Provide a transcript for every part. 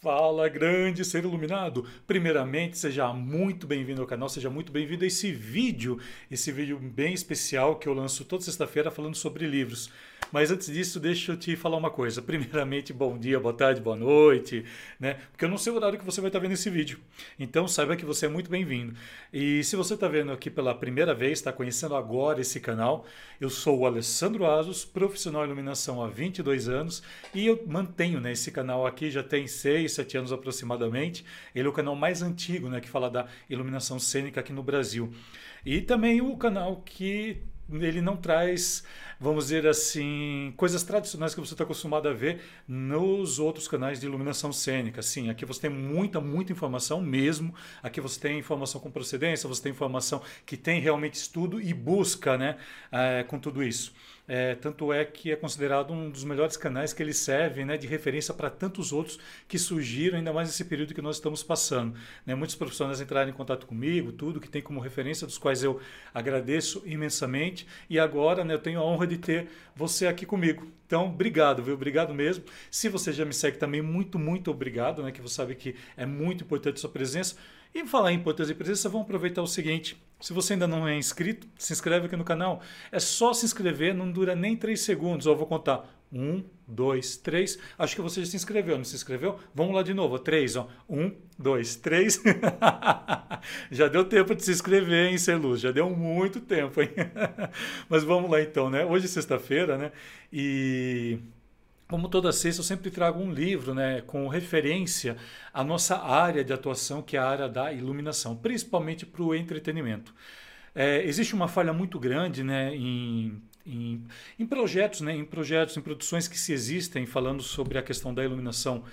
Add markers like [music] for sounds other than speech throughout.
Fala, grande ser iluminado! Primeiramente, seja muito bem-vindo ao canal, seja muito bem-vindo a esse vídeo, esse vídeo bem especial que eu lanço toda sexta-feira falando sobre livros. Mas antes disso, deixa eu te falar uma coisa. Primeiramente, bom dia, boa tarde, boa noite, né? Porque eu não sei o horário que você vai estar vendo esse vídeo. Então, saiba que você é muito bem-vindo. E se você está vendo aqui pela primeira vez, está conhecendo agora esse canal, eu sou o Alessandro Asos, profissional de iluminação há 22 anos e eu mantenho né, esse canal aqui já tem 6, 7 anos aproximadamente. Ele é o canal mais antigo né, que fala da iluminação cênica aqui no Brasil. E também o canal que ele não traz, vamos dizer assim, coisas tradicionais que você está acostumado a ver nos outros canais de iluminação cênica. Sim, aqui você tem muita, muita informação mesmo. Aqui você tem informação com procedência, você tem informação que tem realmente estudo e busca né, é, com tudo isso. É, tanto é que é considerado um dos melhores canais que ele serve né, de referência para tantos outros que surgiram, ainda mais nesse período que nós estamos passando. Né? Muitos profissionais entraram em contato comigo, tudo que tem como referência, dos quais eu agradeço imensamente. E agora né, eu tenho a honra de ter você aqui comigo. Então, obrigado, viu? Obrigado mesmo. Se você já me segue também, muito, muito obrigado, né? Que você sabe que é muito importante a sua presença. E falar em importância de presença, vamos aproveitar o seguinte. Se você ainda não é inscrito, se inscreve aqui no canal. É só se inscrever, não dura nem 3 segundos. Eu vou contar. Um, dois, três. Acho que você já se inscreveu, não se inscreveu? Vamos lá de novo. Três, ó. Um, dois, três. [laughs] já deu tempo de se inscrever, hein, Celuz? Já deu muito tempo, hein? [laughs] Mas vamos lá então, né? Hoje é sexta-feira, né? E como toda sexta, eu sempre trago um livro né, com referência à nossa área de atuação, que é a área da iluminação, principalmente para o entretenimento. É, existe uma falha muito grande né, em, em, em, projetos, né, em projetos, em produções que se existem falando sobre a questão da iluminação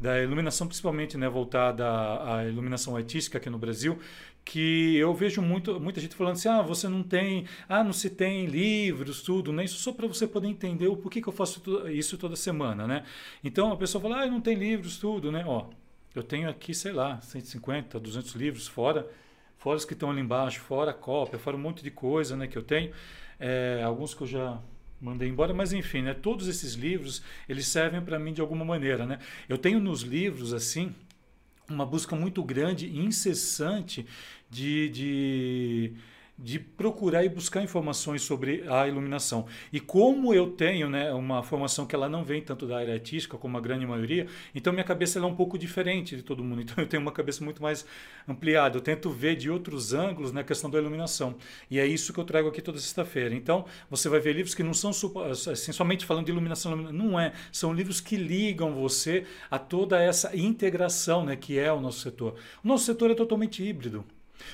da iluminação principalmente né, voltada à, iluminação artística aqui no Brasil, que eu vejo muito, muita gente falando assim, ah, você não tem, ah, não se tem livros, tudo, né? Isso só para você poder entender o porquê que eu faço isso toda semana, né? Então a pessoa fala, ah, não tem livros, tudo, né? Ó, eu tenho aqui, sei lá, 150, 200 livros fora, fora os que estão ali embaixo, fora a cópia, fora um monte de coisa, né, que eu tenho, é, alguns que eu já mandei embora, mas enfim, né, todos esses livros, eles servem para mim de alguma maneira, né? Eu tenho nos livros, assim, uma busca muito grande e incessante de, de de procurar e buscar informações sobre a iluminação. E como eu tenho né, uma formação que ela não vem tanto da área artística como a grande maioria, então minha cabeça é um pouco diferente de todo mundo. [laughs] Então eu tenho uma cabeça muito mais ampliada. Eu tento ver de outros ângulos na né, questão da iluminação. E é isso que eu trago aqui toda sexta-feira. Então você vai ver livros que não são assim, somente falando de iluminação, não é. São livros que ligam você a toda essa integração né, que é o nosso setor. O nosso setor é totalmente híbrido.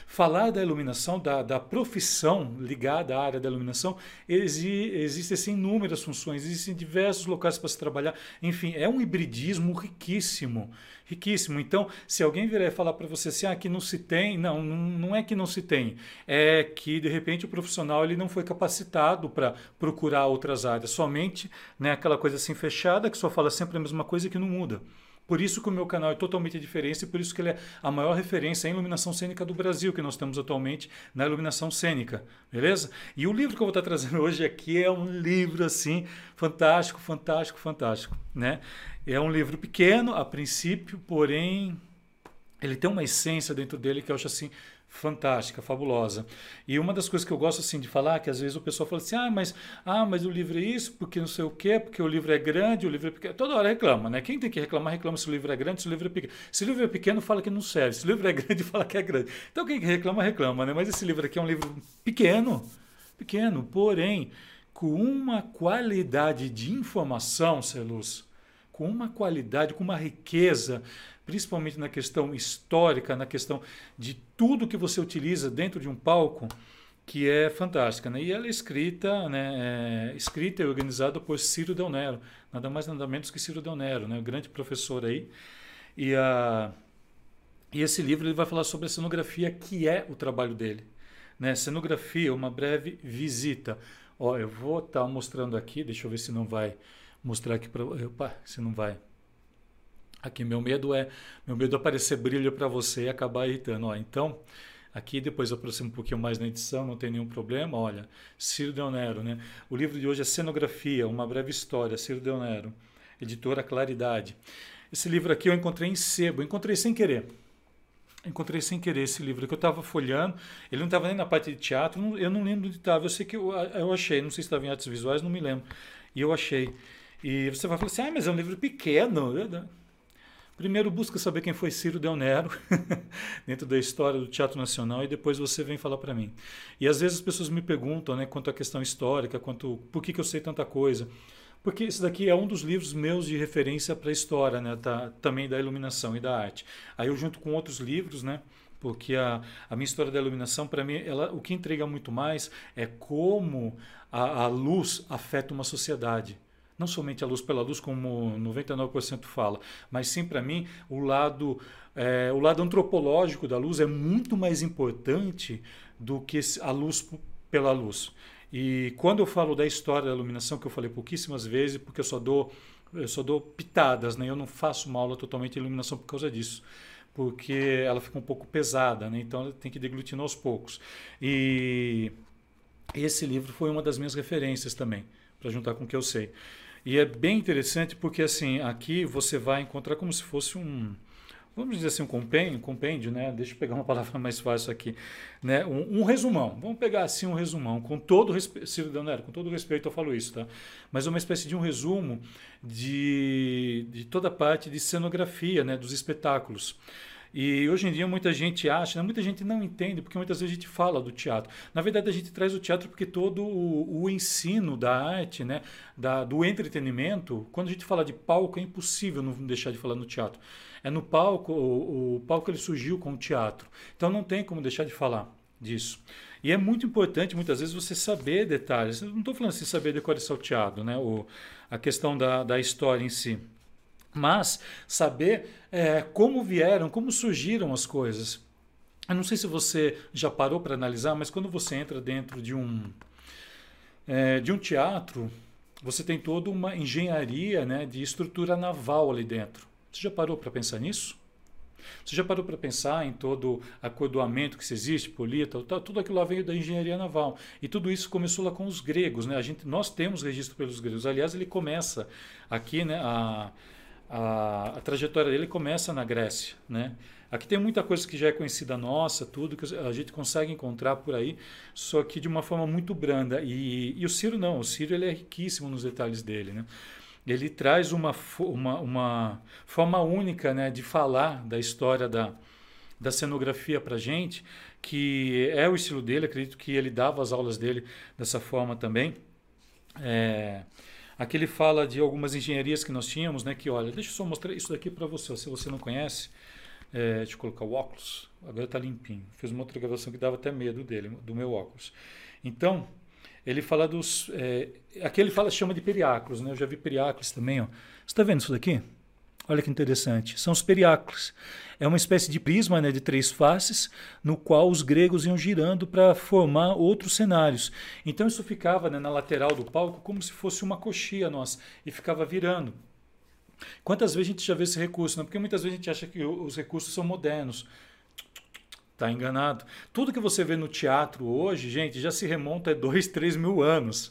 Falar da iluminação, da, da profissão ligada à área da iluminação, exi, existem assim, inúmeras funções, existem diversos locais para se trabalhar. Enfim, é um hibridismo riquíssimo. Riquíssimo. Então, se alguém vier falar para você assim, ah, que não se tem, não, não é que não se tem. É que, de repente, o profissional ele não foi capacitado para procurar outras áreas. Somente né, aquela coisa assim fechada, que só fala sempre a mesma coisa que não muda. Por isso que o meu canal é totalmente diferente e por isso que ele é a maior referência em iluminação cênica do Brasil que nós temos atualmente na iluminação cênica, beleza? E o livro que eu vou estar trazendo [laughs] hoje aqui é um livro assim fantástico, fantástico, fantástico, né? É um livro pequeno a princípio, porém ele tem uma essência dentro dele que eu acho assim fantástica, fabulosa. E uma das coisas que eu gosto assim de falar, que às vezes o pessoal fala assim: "Ah, mas ah, mas o livro é isso, porque não sei o quê, porque o livro é grande, o livro é pequeno". Toda hora reclama, né? Quem tem que reclamar, reclama se o livro é grande, se o livro é pequeno. Se o livro é pequeno, fala que não serve. Se o livro é [laughs] grande, fala que é grande. Então quem reclama, reclama, né? Mas esse livro aqui é um livro pequeno, pequeno, porém com uma qualidade de informação, Celuz, com uma qualidade, com uma riqueza principalmente na questão histórica, na questão de tudo que você utiliza dentro de um palco, que é fantástica. Né? E ela é escrita, né, é, escrita e organizada por Ciro Del Nero, nada mais nada menos que Ciro Del Nero, né, o grande professor aí. E, a, e esse livro ele vai falar sobre a cenografia, que é o trabalho dele. Né? Cenografia, uma breve visita. Ó, eu vou estar tá mostrando aqui, deixa eu ver se não vai mostrar aqui para... Opa, se não vai Aqui meu medo é meu medo é aparecer brilho para você e acabar irritando. Ó, então, aqui depois eu aproximo um pouquinho mais na edição, não tem nenhum problema. Olha, Ciro Del Nero, né? O livro de hoje é Cenografia, uma breve história, Ciro Del Nero, editora Claridade. Esse livro aqui eu encontrei em sebo, encontrei sem querer. Encontrei sem querer esse livro que eu estava folhando. Ele não estava nem na parte de teatro, eu não lembro onde estava. Eu sei que eu, eu achei, não sei se estava em artes visuais, não me lembro. E eu achei. E você vai falar assim: ah, mas é um livro pequeno. Primeiro busca saber quem foi Ciro Del Nero [laughs] dentro da história do Teatro Nacional e depois você vem falar para mim. E às vezes as pessoas me perguntam, né, quanto à questão histórica, quanto por que, que eu sei tanta coisa. Porque esse daqui é um dos livros meus de referência para a história, né, da, também da iluminação e da arte. Aí eu junto com outros livros, né, porque a, a minha história da iluminação, para mim, ela, o que entrega muito mais é como a, a luz afeta uma sociedade não somente a luz pela luz, como 99% fala, mas sim para mim o lado, é, o lado antropológico da luz é muito mais importante do que a luz pela luz. E quando eu falo da história da iluminação, que eu falei pouquíssimas vezes, porque eu só dou, eu só dou pitadas, né? eu não faço uma aula totalmente de iluminação por causa disso porque ela fica um pouco pesada, né? então tem que deglutinar aos poucos. E esse livro foi uma das minhas referências também, para juntar com o que eu sei. E é bem interessante porque assim, aqui você vai encontrar como se fosse um, vamos dizer assim, um compêndio, compêndio né? Deixa eu pegar uma [laughs] palavra mais fácil aqui, né? Um, um resumão. Vamos pegar assim um resumão, com todo respeito, com todo respeito eu falo isso, tá? Mas é uma espécie de um resumo de, de toda a parte de cenografia, né? Dos espetáculos. E hoje em dia muita gente acha, né, muita gente não entende, porque muitas vezes a gente fala do teatro. Na verdade, a gente traz o teatro porque todo o, o ensino da arte, né, da, do entretenimento, quando a gente fala de palco, é impossível não deixar de falar no teatro. É no palco, o, o palco ele surgiu com o teatro. Então não tem como deixar de falar disso. E é muito importante, muitas vezes, você saber detalhes. Eu não estou falando assim, saber decorar salteado, né? O, a questão da, da história em si mas saber é, como vieram, como surgiram as coisas. Eu não sei se você já parou para analisar, mas quando você entra dentro de um, é, de um teatro, você tem toda uma engenharia né, de estrutura naval ali dentro. Você já parou para pensar nisso? Você já parou para pensar em todo acordoamento que existe, polita, tudo aquilo lá veio da engenharia naval. E tudo isso começou lá com os gregos. Né? A gente, nós temos registro pelos gregos. Aliás, ele começa aqui né, a, a, a, trajetória dele começa na Grécia, né? Aqui tem muita coisa que já é conhecida nossa, tudo que a gente consegue encontrar por aí, só que de uma forma muito branda. E, e o Ciro não, o Ciro ele é riquíssimo nos detalhes dele, né? Ele traz uma, uma, uma forma única né, de falar da história da, da cenografia para gente, que é o estilo dele, acredito que ele dava as aulas dele dessa forma também. É, Aqui ele fala de algumas engenharias que nós tínhamos, né? Que olha, deixa eu só mostrar isso daqui para você, se você não conhece. É, deixa eu colocar o óculos, agora está limpinho. Fiz uma outra gravação que dava até medo dele, do meu óculos. Então, ele fala dos. É, aqui ele fala, chama de periáculos, né? Eu já vi periáculos também, ó. Você está vendo isso daqui? Olha que interessante. São os periáculos. É uma espécie de prisma né, de três faces, no qual os gregos iam girando para formar outros cenários. Então isso ficava né, na lateral do palco como se fosse uma coxia nossa, e ficava virando. Quantas vezes a gente já vê esse recurso? Né? Porque muitas vezes a gente acha que os recursos são modernos. Está enganado. Tudo que você vê no teatro hoje, gente, já se remonta a dois, três mil anos.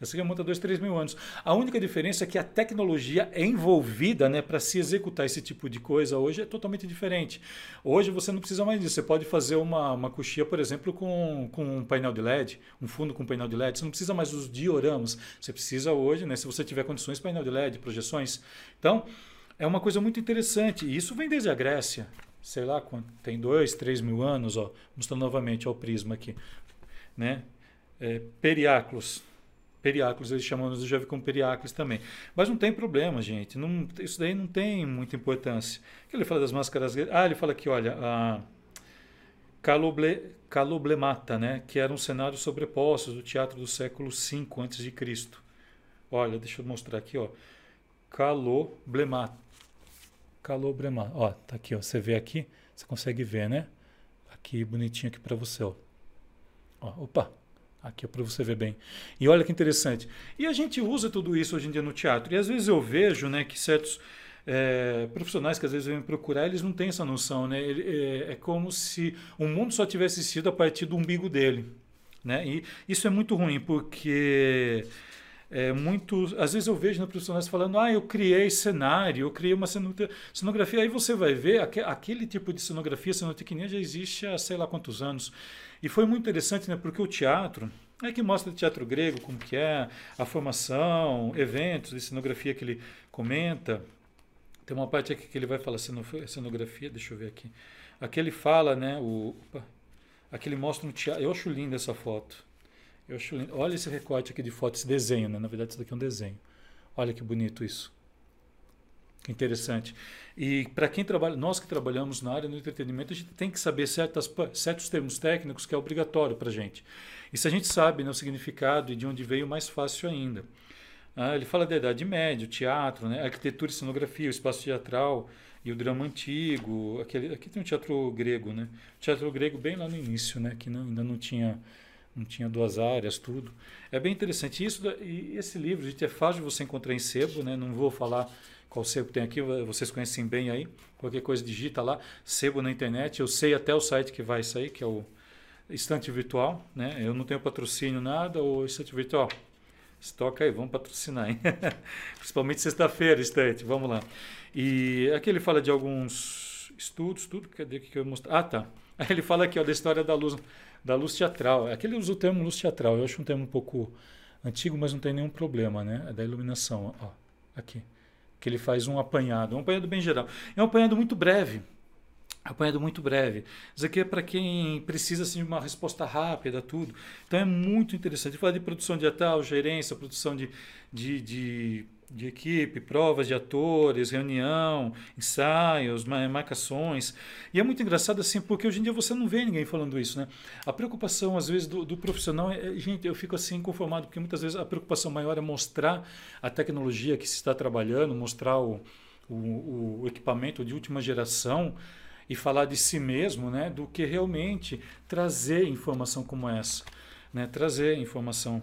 Essa remonta a 2, 3 mil anos. A única diferença é que a tecnologia envolvida né, para se executar esse tipo de coisa hoje é totalmente diferente. Hoje você não precisa mais disso. Você pode fazer uma, uma coxia, por exemplo, com, com um painel de LED, um fundo com painel de LED. Você não precisa mais dos dioramas. Você precisa hoje, né, se você tiver condições, painel de LED, projeções. Então, é uma coisa muito interessante. E isso vem desde a Grécia. Sei lá, tem dois, três mil anos. Ó, mostrando novamente ó, o prisma aqui. Né? É, periáculos periáculos, eles chamam de Jove como periáculos também. Mas não tem problema, gente. Não, isso daí não tem muita importância. Que ele fala das máscaras Ah, ele fala aqui, olha, a Caloble, Caloblemata, né, que eram cenários sobrepostos do teatro do século V a.C. Olha, deixa eu mostrar aqui, ó. Caloblemata. Caloblemata. Ó, tá aqui, ó. Você vê aqui, você consegue ver, né? Aqui bonitinho aqui para você, ó. ó. Opa, Aqui é para você ver bem. E olha que interessante. E a gente usa tudo isso hoje em dia no teatro. E às vezes eu vejo né, que certos é, profissionais que às vezes vêm procurar, eles não têm essa noção. Né? É, é como se o mundo só tivesse sido a partir do umbigo dele. Né? E isso é muito ruim, porque é, muito. Às vezes eu vejo no profissionais falando, ah, eu criei cenário, eu criei uma cenografia. Aí você vai ver, aquele tipo de cenografia, cenotecnia já existe há sei lá quantos anos. E foi muito interessante, né? Porque o teatro é que mostra o teatro grego, como que é, a formação, eventos de cenografia que ele comenta. Tem uma parte aqui que ele vai falar cenografia, deixa eu ver aqui. Aqui ele fala, né? O, opa, aqui ele mostra um teatro. Eu acho linda essa foto. Eu acho lindo. Olha esse recorte aqui de foto, esse desenho, né? Na verdade, isso daqui é um desenho. Olha que bonito isso. Que interessante. E para quem trabalha, nós que trabalhamos na área do entretenimento, a gente tem que saber certas, certos termos técnicos que é obrigatório para a gente. E se a gente sabe né, o significado e de onde veio, mais fácil ainda. Ah, ele fala da Idade Média, o teatro, né, arquitetura e cenografia, o espaço teatral e o drama antigo. Aquele, aqui tem um teatro grego, né? Teatro grego bem lá no início, né? Que não, ainda não tinha não tinha duas áreas, tudo. É bem interessante isso. E esse livro, gente, é fácil de você encontrar em sebo, né? Não vou falar qual sebo tem aqui, vocês conhecem bem aí. Qualquer coisa digita lá, sebo na internet. Eu sei até o site que vai sair, que é o Estante Virtual, né? Eu não tenho patrocínio nada, o Estante Virtual. Estoca aí, vamos patrocinar, hein? [laughs] Principalmente sexta-feira, Estante, vamos lá. E aqui ele fala de alguns estudos, tudo, cadê que eu mostrar? Ah, tá. Aí ele fala aqui ó, da história da luz da luz teatral. Aqui ele usa o termo luz teatral. Eu acho um termo um pouco antigo, mas não tem nenhum problema, né? É da iluminação, ó, aqui. Que ele faz um apanhado, um apanhado bem geral. É um apanhado muito breve. Apanhado muito breve. Isso aqui é para quem precisa assim, de uma resposta rápida, tudo. Então é muito interessante. Falar de produção teatral, gerência, produção de, de, de de equipe, provas de atores, reunião, ensaios, marcações. E é muito engraçado assim, porque hoje em dia você não vê ninguém falando isso, né? A preocupação, às vezes, do, do profissional, é, gente, eu fico assim conformado, porque muitas vezes a preocupação maior é mostrar a tecnologia que se está trabalhando, mostrar o, o, o equipamento de última geração e falar de si mesmo, né? Do que realmente trazer informação como essa, né? Trazer informação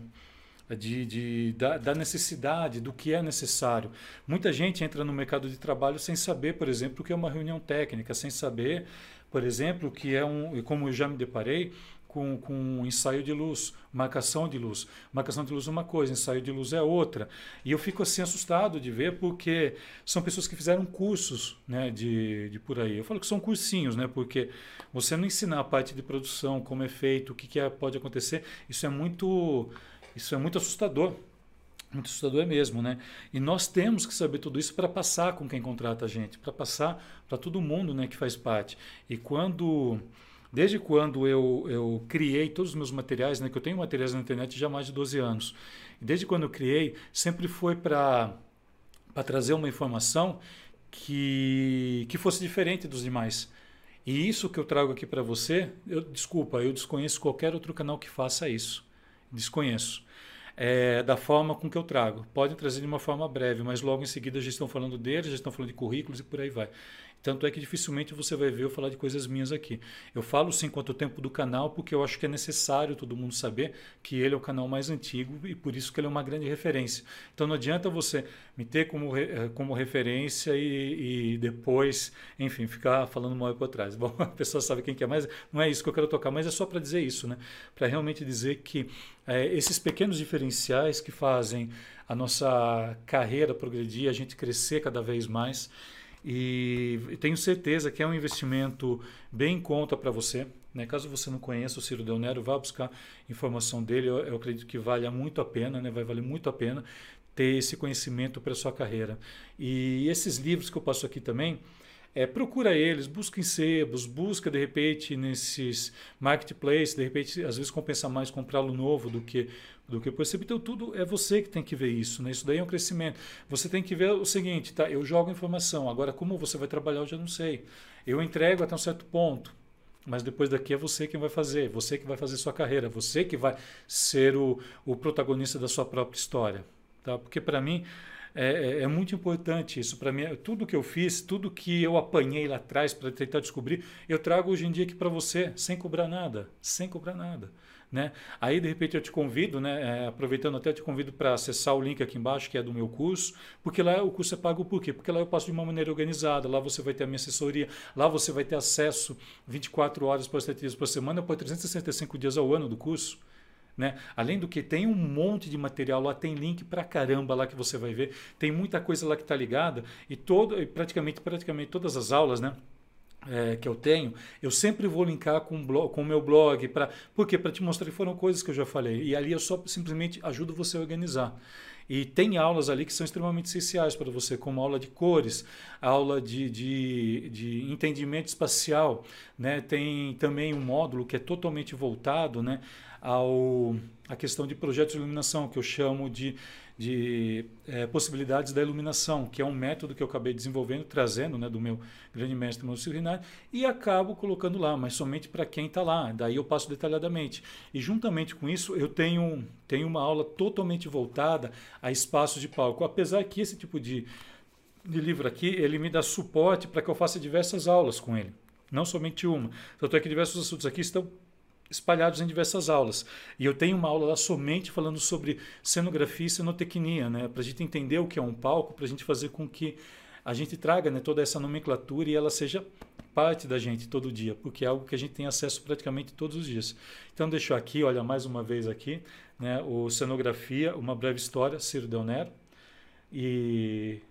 de, de, da, da, necessidade, do que é necessário. Muita gente entra no mercado de trabalho sem saber, por exemplo, o que é uma reunião técnica, sem saber, por exemplo, o que é um, como eu já me deparei, com, com ensaio de luz, marcação de luz. Marcação de luz é uma coisa, ensaio de luz é outra. E eu fico assim assustado de ver porque são pessoas que fizeram cursos né, de, de por aí. Eu falo que são cursinhos, né, porque você não ensinar a parte de produção, como é feito, o que, que é, pode acontecer, isso é muito isso é muito assustador. Muito assustador mesmo, né? E nós temos que saber tudo isso para passar com quem contrata a gente, para passar para todo mundo né, que faz parte. E quando, desde quando eu, eu criei todos os meus materiais, né, que eu tenho materiais na internet já há mais de 12 anos, desde quando eu criei, sempre foi para trazer uma informação que, que fosse diferente dos demais. E isso que eu trago aqui para você, eu, desculpa, eu desconheço qualquer outro canal que faça isso. Desconheço é, da forma com que eu trago. Podem trazer de uma forma breve, mas logo em seguida já estão falando deles, já estão falando de currículos e por aí vai. Tanto é que dificilmente você vai ver eu falar de coisas minhas aqui. Eu falo sim quanto tempo do canal, porque eu acho que é necessário todo mundo saber que ele é o canal mais antigo e por isso que ele é uma grande referência. Então não adianta você me ter como, eh, como referência e, e depois, enfim, ficar falando mal por trás. [laughs] Bom, a pessoa sabe quem que é, mas não é isso que eu quero tocar, mas é só para dizer isso, né? Para realmente dizer que é, esses pequenos diferenciais que fazem a nossa carreira progredir, a gente crescer cada vez mais. E tenho certeza que é um investimento bem em conta para você. Né? Caso você não conheça o Ciro Del Nero, vá buscar informação dele. Eu, eu acredito que vale muito a pena, né? vai valer muito a pena ter esse conhecimento para sua carreira. E esses livros que eu passo aqui também, é, procura eles, busca em sebos, busca de repente nesses marketplaces, de repente às vezes compensa mais comprá-lo novo do que do que possível. Então tudo é você que tem que ver isso, né? Isso daí é um crescimento. Você tem que ver o seguinte, tá? Eu jogo informação, agora como você vai trabalhar eu já não sei. Eu entrego até um certo ponto, mas depois daqui é você quem vai fazer, você que vai fazer sua carreira, você que vai ser o, o protagonista da sua própria história, tá? Porque para mim é, é, é, muito importante isso para mim. Tudo que eu fiz, tudo que eu apanhei lá atrás para tentar descobrir, eu trago hoje em dia aqui para você, sem cobrar nada, sem cobrar nada. Né? Aí de repente eu te convido, né, é, aproveitando até te convido para acessar o link aqui embaixo que é do meu curso, porque lá o curso é pago por quê? Porque lá eu passo de uma maneira organizada, lá você vai ter a minha assessoria, lá você vai ter acesso 24 horas por 7 dias por semana por 365 dias ao ano do curso. Né? Além do que tem um monte de material lá, tem link pra caramba lá que você vai ver, tem muita coisa lá que está ligada e todo, praticamente, praticamente todas as aulas, né? É, que eu tenho, eu sempre vou linkar com, blog, o meu blog, para porque para te mostrar que foram coisas que eu já falei. E ali eu só simplesmente ajudo você a organizar. E tem aulas ali que são extremamente essenciais para você, como aula de cores, aula de, de, de entendimento espacial. Né? Tem também um módulo que é totalmente voltado né, ao, à questão de projetos de iluminação, que eu chamo de de é, possibilidades da iluminação, que é um método que eu acabei desenvolvendo, trazendo né, do meu grande mestre Maurício Rinaldi, e acabo colocando lá, mas somente para quem está lá. Daí eu passo detalhadamente. E juntamente com isso, eu tenho, tenho uma aula totalmente voltada a espaços de palco. Apesar que esse tipo de, de livro aqui, ele me dá suporte para que eu faça diversas aulas com ele. Não somente uma. Tanto é que diversos assuntos aqui estão espalhados em diversas aulas. E eu tenho uma aula lá somente falando sobre cenografia e cenotecnia, né? para a gente entender o que é um palco, para a gente fazer com que a gente traga né, toda essa nomenclatura e ela seja parte da gente todo dia, porque é algo que a gente tem acesso praticamente todos os dias. Então deixo aqui, olha mais uma vez aqui, né, o cenografia, uma breve história, Ciro Del Nero, e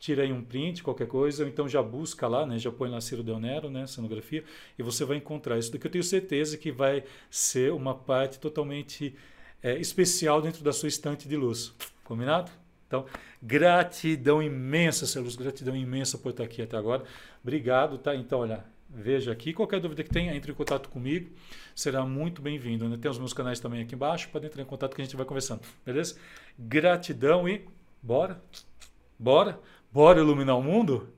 tira aí um print, qualquer coisa, ou então já busca lá, né, já põe lá Ciro Del Nero, né, cenografia, e você vai encontrar isso daqui. Eu tenho certeza que vai ser uma parte totalmente é, especial dentro da sua estante de luz. Combinado? Então, gratidão imensa, Celus, gratidão imensa por estar aqui até agora. Obrigado, tá? Então, olha, veja aqui. Qualquer dúvida que tenha, entre em contato comigo. Será muito bem-vindo. Né? Tem os meus canais também aqui embaixo. Pode entrar em contato que a gente vai conversando. Beleza? Gratidão e bora. Bora. Bora iluminar o mundo?